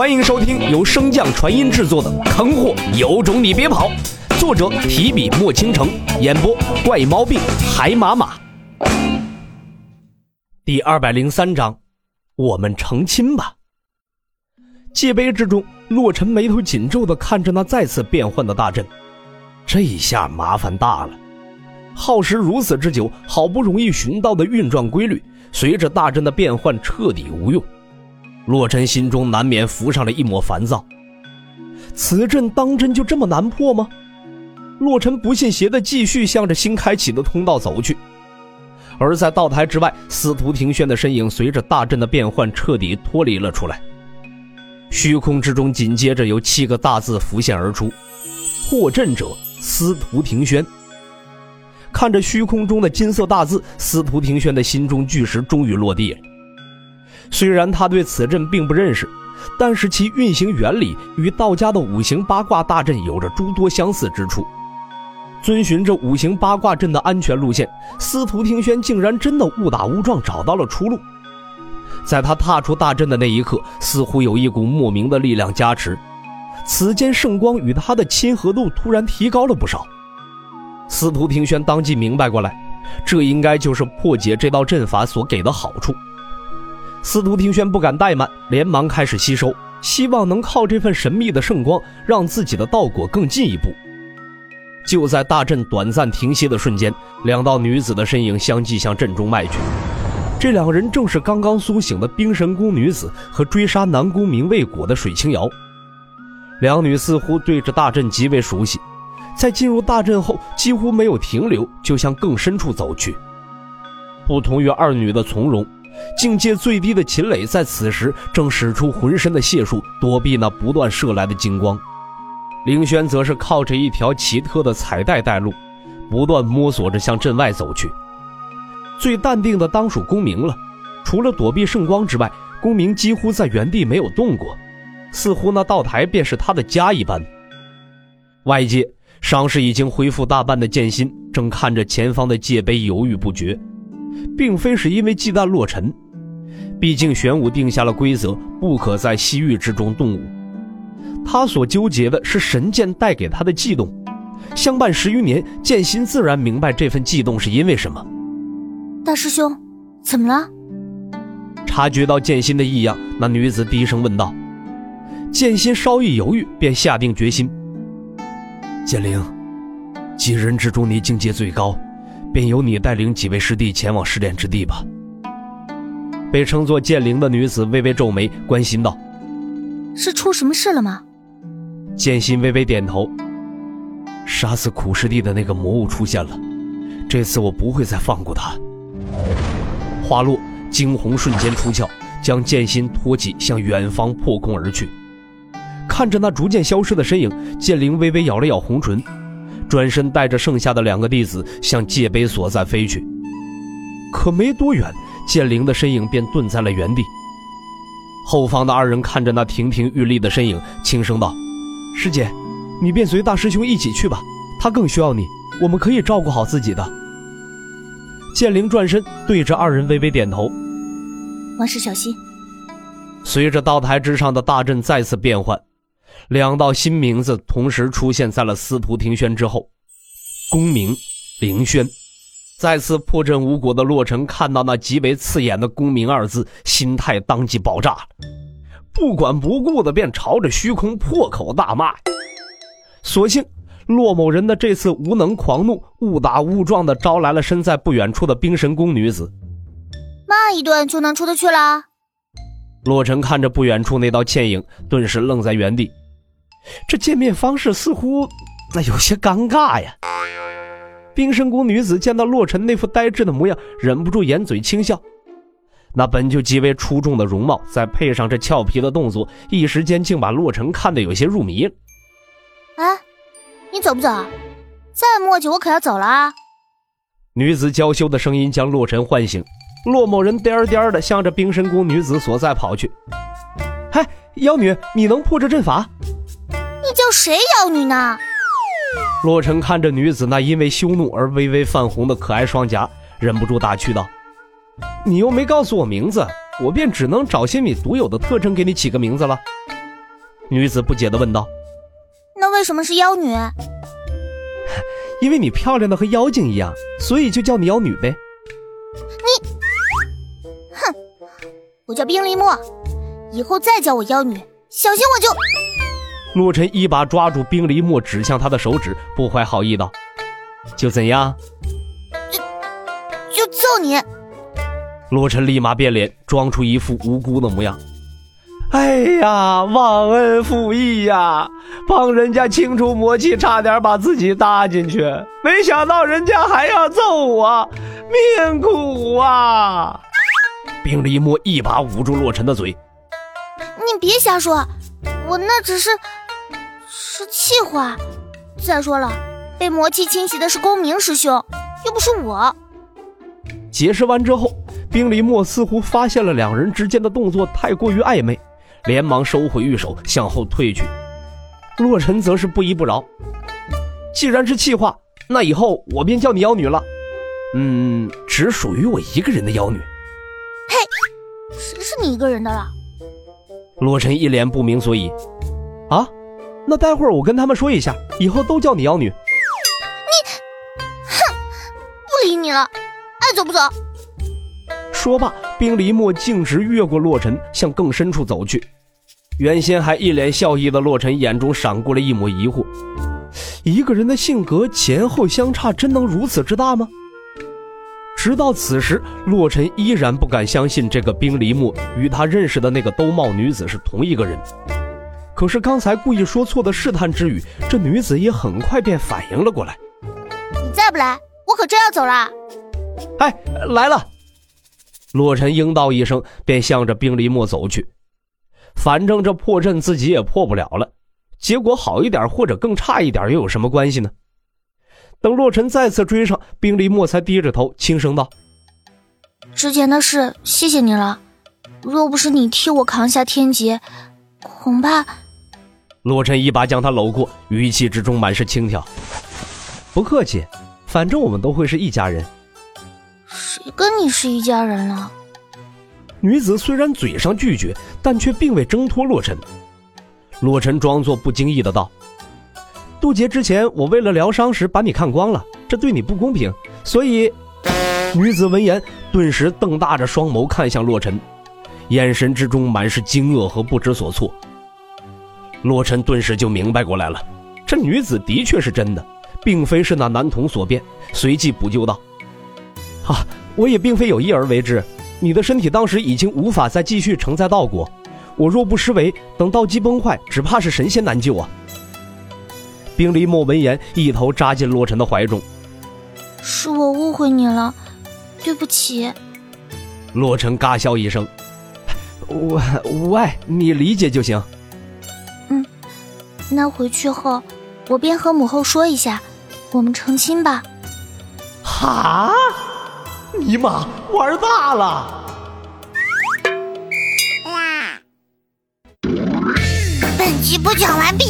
欢迎收听由升降传音制作的《坑货有种你别跑》，作者提笔墨倾城，演播怪毛病海马马。第二百零三章，我们成亲吧。界碑之中，洛尘眉头紧皱的看着那再次变换的大阵，这下麻烦大了。耗时如此之久，好不容易寻到的运转规律，随着大阵的变换彻底无用。洛尘心中难免浮上了一抹烦躁。此阵当真就这么难破吗？洛尘不信邪的继续向着新开启的通道走去。而在道台之外，司徒庭轩的身影随着大阵的变换彻底脱离了出来。虚空之中紧接着有七个大字浮现而出：“破阵者司徒庭轩。”看着虚空中的金色大字，司徒庭轩的心中巨石终于落地了。虽然他对此阵并不认识，但是其运行原理与道家的五行八卦大阵有着诸多相似之处。遵循着五行八卦阵的安全路线，司徒庭轩竟然真的误打误撞找到了出路。在他踏出大阵的那一刻，似乎有一股莫名的力量加持，此间圣光与他的亲和度突然提高了不少。司徒庭轩当即明白过来，这应该就是破解这道阵法所给的好处。司徒庭轩不敢怠慢，连忙开始吸收，希望能靠这份神秘的圣光，让自己的道果更进一步。就在大阵短暂停歇的瞬间，两道女子的身影相继向阵中迈去。这两人正是刚刚苏醒的冰神宫女子和追杀南宫明未果的水清瑶。两女似乎对这大阵极为熟悉，在进入大阵后几乎没有停留，就向更深处走去。不同于二女的从容。境界最低的秦磊在此时正使出浑身的解数躲避那不断射来的金光，凌轩则是靠着一条奇特的彩带带路，不断摸索着向镇外走去。最淡定的当属公明了，除了躲避圣光之外，公明几乎在原地没有动过，似乎那道台便是他的家一般。外界伤势已经恢复大半的剑心正看着前方的界碑犹豫不决。并非是因为忌惮洛尘，毕竟玄武定下了规则，不可在西域之中动武。他所纠结的是神剑带给他的悸动，相伴十余年，剑心自然明白这份悸动是因为什么。大师兄，怎么了？察觉到剑心的异样，那女子低声问道。剑心稍一犹豫，便下定决心：剑灵，几人之中，你境界最高。便由你带领几位师弟前往试炼之地吧。被称作剑灵的女子微微皱眉，关心道：“是出什么事了吗？”剑心微微点头：“杀死苦师弟的那个魔物出现了，这次我不会再放过他。”话落，惊鸿瞬间出鞘，将剑心托起，向远方破空而去。看着那逐渐消失的身影，剑灵微微咬了咬红唇。转身带着剩下的两个弟子向界碑所在飞去，可没多远，剑灵的身影便顿在了原地。后方的二人看着那亭亭玉立的身影，轻声道：“师姐，你便随大师兄一起去吧，他更需要你，我们可以照顾好自己的。”剑灵转身对着二人微微点头：“王师小心。”随着道台之上的大阵再次变换。两道新名字同时出现在了司徒庭轩之后，公明、凌轩。再次破阵无果的洛尘看到那极为刺眼的“公明”二字，心态当即爆炸，不管不顾的便朝着虚空破口大骂。所幸洛某人的这次无能狂怒，误打误撞的招来了身在不远处的冰神宫女子。骂一顿就能出得去了？洛尘看着不远处那道倩影，顿时愣在原地。这见面方式似乎那有些尴尬呀。冰神宫女子见到洛尘那副呆滞的模样，忍不住掩嘴轻笑。那本就极为出众的容貌，再配上这俏皮的动作，一时间竟把洛尘看得有些入迷了。哎，你走不走？再磨叽，我可要走了啊！女子娇羞的声音将洛尘唤醒，洛某人颠颠的向着冰神宫女子所在跑去。嗨，妖女，你能破这阵法？你叫谁妖女呢？洛尘看着女子那因为羞怒而微微泛红的可爱双颊，忍不住打趣道：“你又没告诉我名字，我便只能找些你独有的特征给你起个名字了。”女子不解的问道。那为什么是妖女？因为你漂亮的和妖精一样，所以就叫你妖女呗。我叫冰璃墨，以后再叫我妖女，小心我就……洛尘一把抓住冰离墨，指向他的手指，不怀好意道：“就怎样？就就揍你！”洛尘立马变脸，装出一副无辜的模样。哎呀，忘恩负义呀！帮人家清除魔气，差点把自己搭进去，没想到人家还要揍我，命苦啊！冰璃墨一把捂住洛尘的嘴：“你别瞎说，我那只是是气话。再说了，被魔气侵袭的是公明师兄，又不是我。”解释完之后，冰璃墨似乎发现了两人之间的动作太过于暧昧。连忙收回玉手，向后退去。洛尘则是不依不饶：“既然是气话，那以后我便叫你妖女了。嗯，只属于我一个人的妖女。”“嘿，谁是你一个人的了？”洛尘一脸不明所以。“啊，那待会儿我跟他们说一下，以后都叫你妖女。”“你，哼，不理你了，爱走不走？”说罢，冰离墨径直越过洛尘，向更深处走去。原先还一脸笑意的洛尘眼中闪过了一抹疑惑：一个人的性格前后相差，真能如此之大吗？直到此时，洛尘依然不敢相信这个冰梨木与他认识的那个兜帽女子是同一个人。可是刚才故意说错的试探之语，这女子也很快便反应了过来：“你再不来，我可真要走了。”“哎，来了。”洛尘应道一声，便向着冰梨木走去。反正这破阵自己也破不了了，结果好一点或者更差一点又有什么关系呢？等洛尘再次追上，冰离墨才低着头轻声道：“之前的事，谢谢你了。若不是你替我扛下天劫，恐怕……”洛尘一把将他搂过，语气之中满是轻佻：“不客气，反正我们都会是一家人。”谁跟你是一家人了？女子虽然嘴上拒绝，但却并未挣脱洛尘。洛尘装作不经意的道：“渡劫之前，我为了疗伤时把你看光了，这对你不公平，所以……”女子闻言，顿时瞪大着双眸看向洛尘，眼神之中满是惊愕和不知所措。洛尘顿时就明白过来了，这女子的确是真的，并非是那男童所变，随即补救道。啊，我也并非有意而为之。你的身体当时已经无法再继续承载道果，我若不施为，等道基崩坏，只怕是神仙难救啊！冰离墨闻言，一头扎进洛尘的怀中。是我误会你了，对不起。洛尘嘎笑一声，我无碍，你理解就行。嗯，那回去后，我便和母后说一下，我们成亲吧。哈？尼玛，玩大了！本集播讲完毕，感